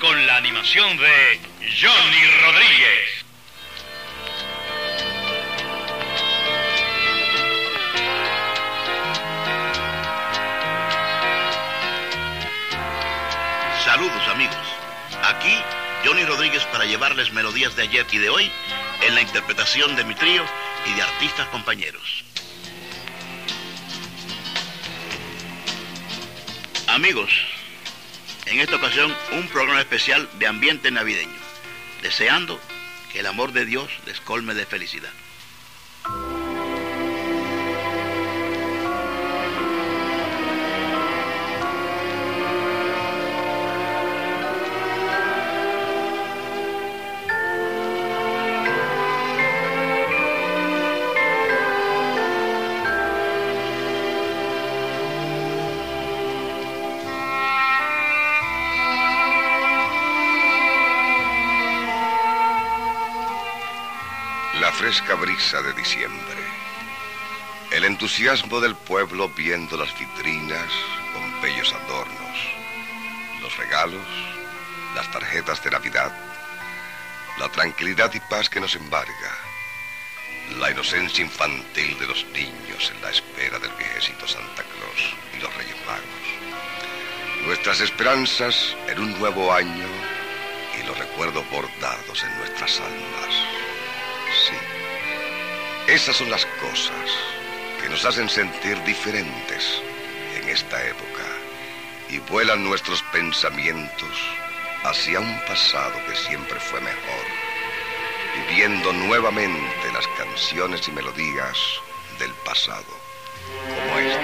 con la animación de Johnny Rodríguez. Saludos amigos. Aquí Johnny Rodríguez para llevarles melodías de ayer y de hoy en la interpretación de mi trío y de artistas compañeros. Amigos, en esta ocasión un programa especial de ambiente navideño, deseando que el amor de Dios les colme de felicidad. Fresca brisa de diciembre. El entusiasmo del pueblo viendo las vitrinas con bellos adornos. Los regalos, las tarjetas de Navidad. La tranquilidad y paz que nos embarga. La inocencia infantil de los niños en la espera del viejecito Santa Claus y los Reyes Magos. Nuestras esperanzas en un nuevo año y los recuerdos bordados en nuestras almas. Esas son las cosas que nos hacen sentir diferentes en esta época y vuelan nuestros pensamientos hacia un pasado que siempre fue mejor, viviendo nuevamente las canciones y melodías del pasado, como estas.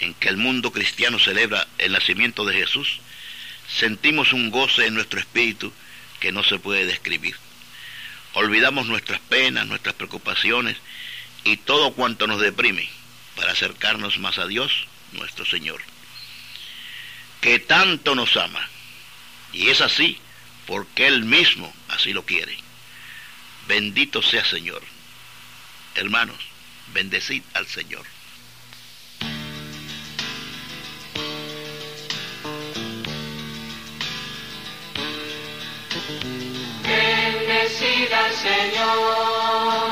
En que el mundo cristiano celebra el nacimiento de Jesús, sentimos un goce en nuestro espíritu que no se puede describir. Olvidamos nuestras penas, nuestras preocupaciones y todo cuanto nos deprime para acercarnos más a Dios, nuestro Señor, que tanto nos ama. Y es así porque Él mismo así lo quiere. Bendito sea Señor. Hermanos, bendecid al Señor. Al Señor,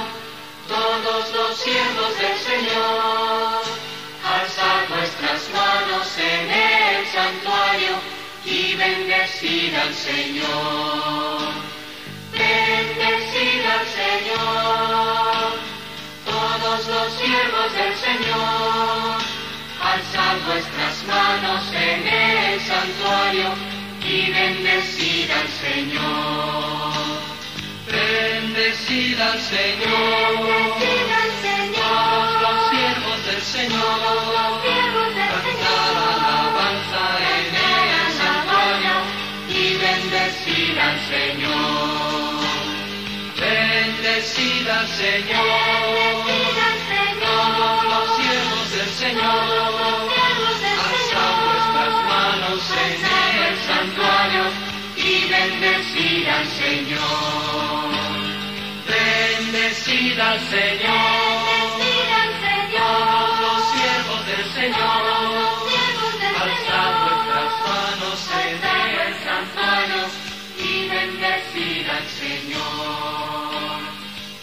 todos los siervos del Señor. Alzad vuestras manos en el santuario y bendecid al Señor. Bendecid al Señor, todos los siervos del Señor. Alzad vuestras manos en el santuario y bendecid al Señor. Bendecid al Señor. Todos los siervos del Señor. Cantar alabanza en el santuario y bendecid al Señor. Bendecid al Señor. Todos los siervos del Señor. Alzad vuestras manos en el santuario y bendecid al Señor. Bendecid al Señor. Todos los siervos del Señor. Alzad vuestras manos en el santuario y bendecid al Señor.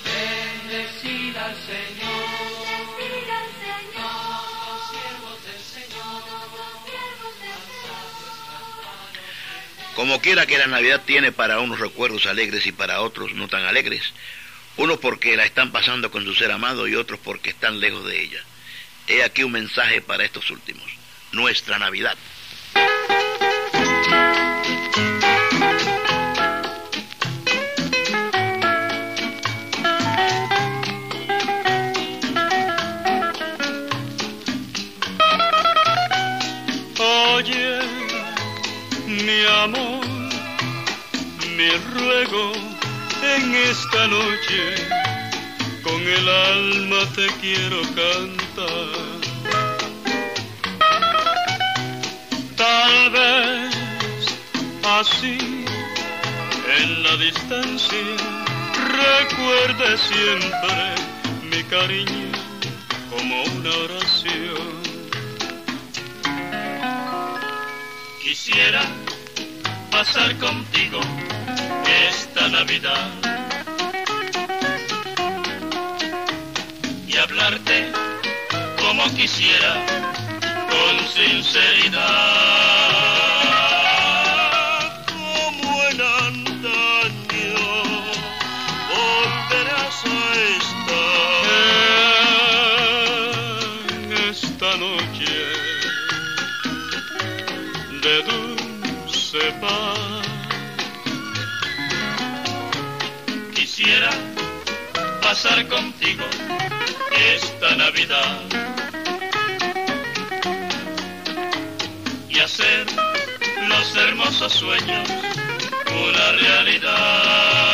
Bendecid al Señor. Todos los siervos del Señor. Como quiera que la Navidad tiene para unos recuerdos alegres y para otros no tan alegres, unos porque la están pasando con su ser amado y otros porque están lejos de ella. He aquí un mensaje para estos últimos. Nuestra Navidad. Oye, mi amor, mi ruego esta noche, con el alma te quiero cantar. Tal vez así, en la distancia, recuerde siempre mi cariño como una oración. Quisiera pasar contigo esta Navidad hablarte como quisiera con sinceridad. Como en antaño volverás a estar esta noche de dulce paz. Quisiera pasar contigo esta Navidad y hacer los hermosos sueños una realidad.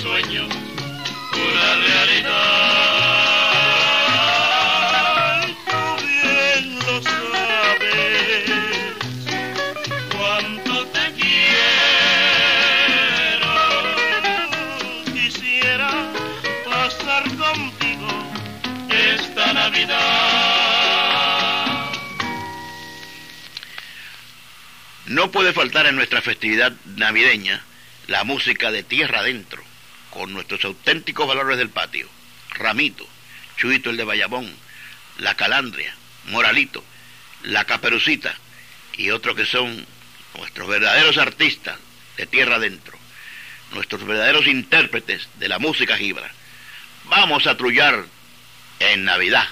sueño, pura realidad. Tú bien lo sabes, cuánto te quiero. Quisiera pasar contigo esta Navidad. No puede faltar en nuestra festividad navideña la música de tierra adentro, con nuestros auténticos valores del patio. Ramito, Chuito el de Bayamón, La Calandria, Moralito, La Caperucita y otros que son nuestros verdaderos artistas de tierra adentro, nuestros verdaderos intérpretes de la música gibra. Vamos a trullar en Navidad.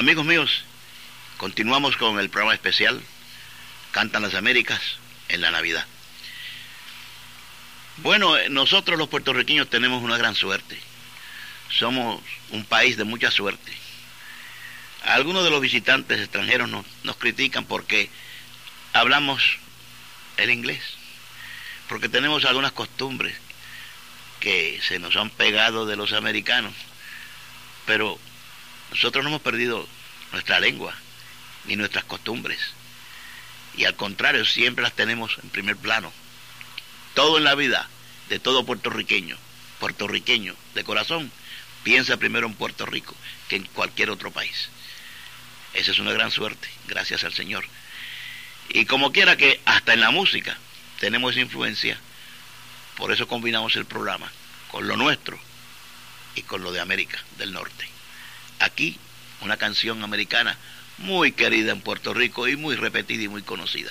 Amigos míos, continuamos con el programa especial Cantan las Américas en la Navidad. Bueno, eh, nosotros los puertorriqueños tenemos una gran suerte. Somos un país de mucha suerte. Algunos de los visitantes extranjeros nos, nos critican porque hablamos el inglés, porque tenemos algunas costumbres que se nos han pegado de los americanos, pero nosotros no hemos perdido nuestra lengua ni nuestras costumbres, y al contrario, siempre las tenemos en primer plano. Todo en la vida de todo puertorriqueño, puertorriqueño de corazón, piensa primero en Puerto Rico que en cualquier otro país. Esa es una gran suerte, gracias al Señor. Y como quiera que hasta en la música tenemos esa influencia, por eso combinamos el programa con lo nuestro y con lo de América del Norte. Aquí una canción americana muy querida en Puerto Rico y muy repetida y muy conocida.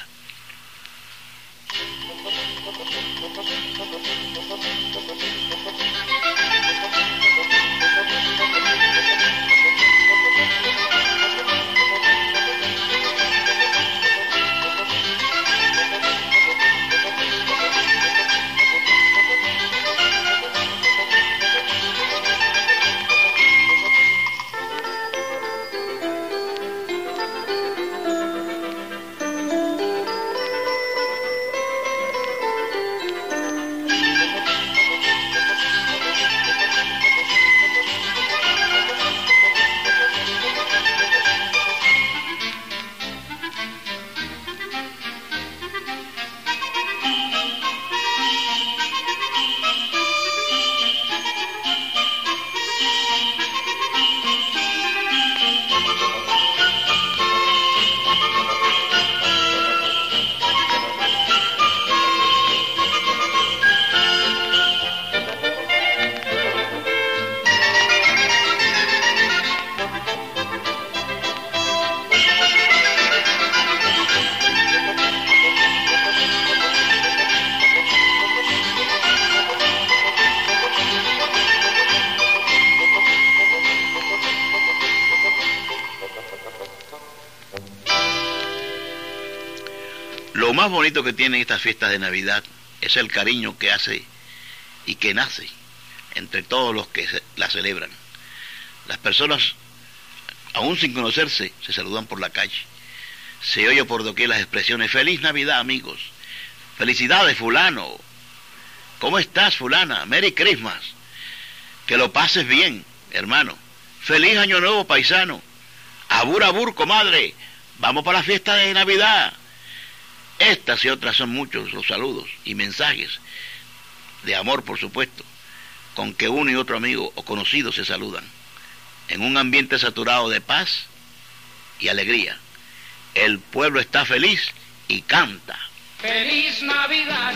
Bonito que tienen estas fiestas de Navidad es el cariño que hace y que nace entre todos los que la celebran. Las personas, aún sin conocerse, se saludan por la calle. Se oye por doquier las expresiones, feliz Navidad amigos, felicidades fulano, ¿cómo estás fulana? Merry Christmas, que lo pases bien, hermano, feliz año nuevo paisano, abur abur comadre, vamos para la fiesta de Navidad. Estas y otras son muchos los saludos y mensajes de amor, por supuesto, con que uno y otro amigo o conocido se saludan, en un ambiente saturado de paz y alegría. El pueblo está feliz y canta. Feliz Navidad,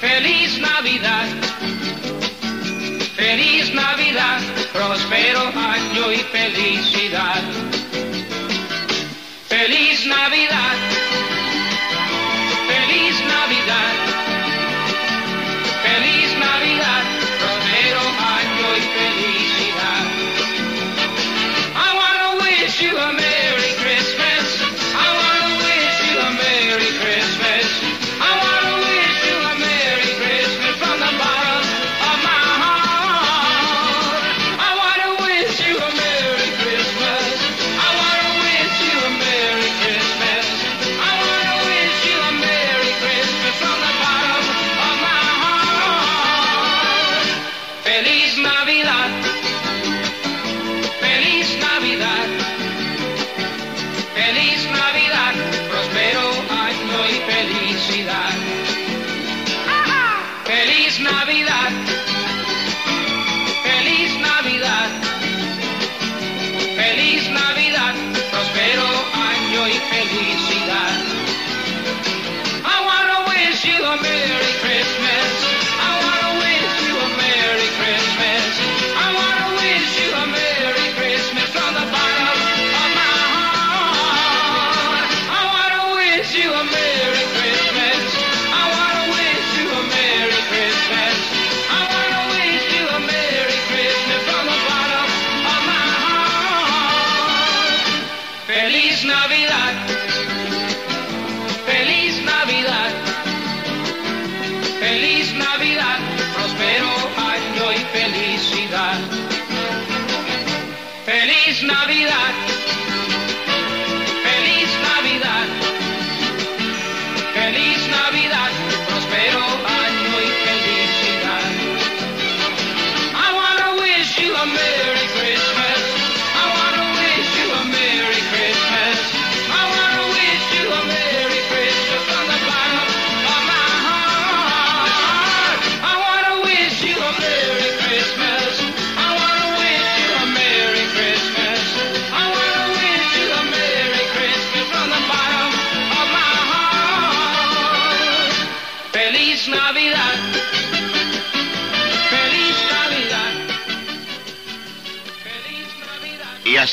feliz Navidad, feliz Navidad, próspero año y felicidad. Feliz Navidad,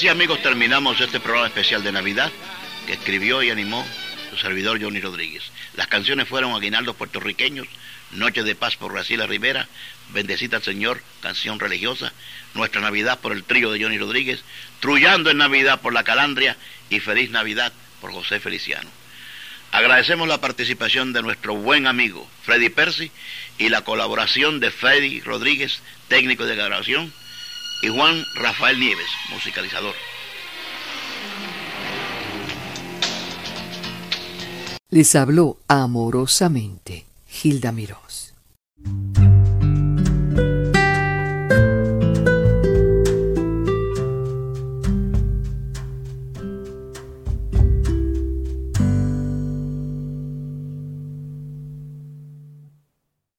así amigos terminamos este programa especial de Navidad que escribió y animó su servidor Johnny Rodríguez. Las canciones fueron Aguinaldos puertorriqueños, Noche de Paz por Graciela Rivera, Bendecita al Señor, canción religiosa, Nuestra Navidad por el trío de Johnny Rodríguez, Trullando en Navidad por La Calandria y Feliz Navidad por José Feliciano. Agradecemos la participación de nuestro buen amigo Freddy Percy y la colaboración de Freddy Rodríguez, técnico de grabación, y Juan Rafael Nieves, musicalizador. Les habló amorosamente Gilda Mirós.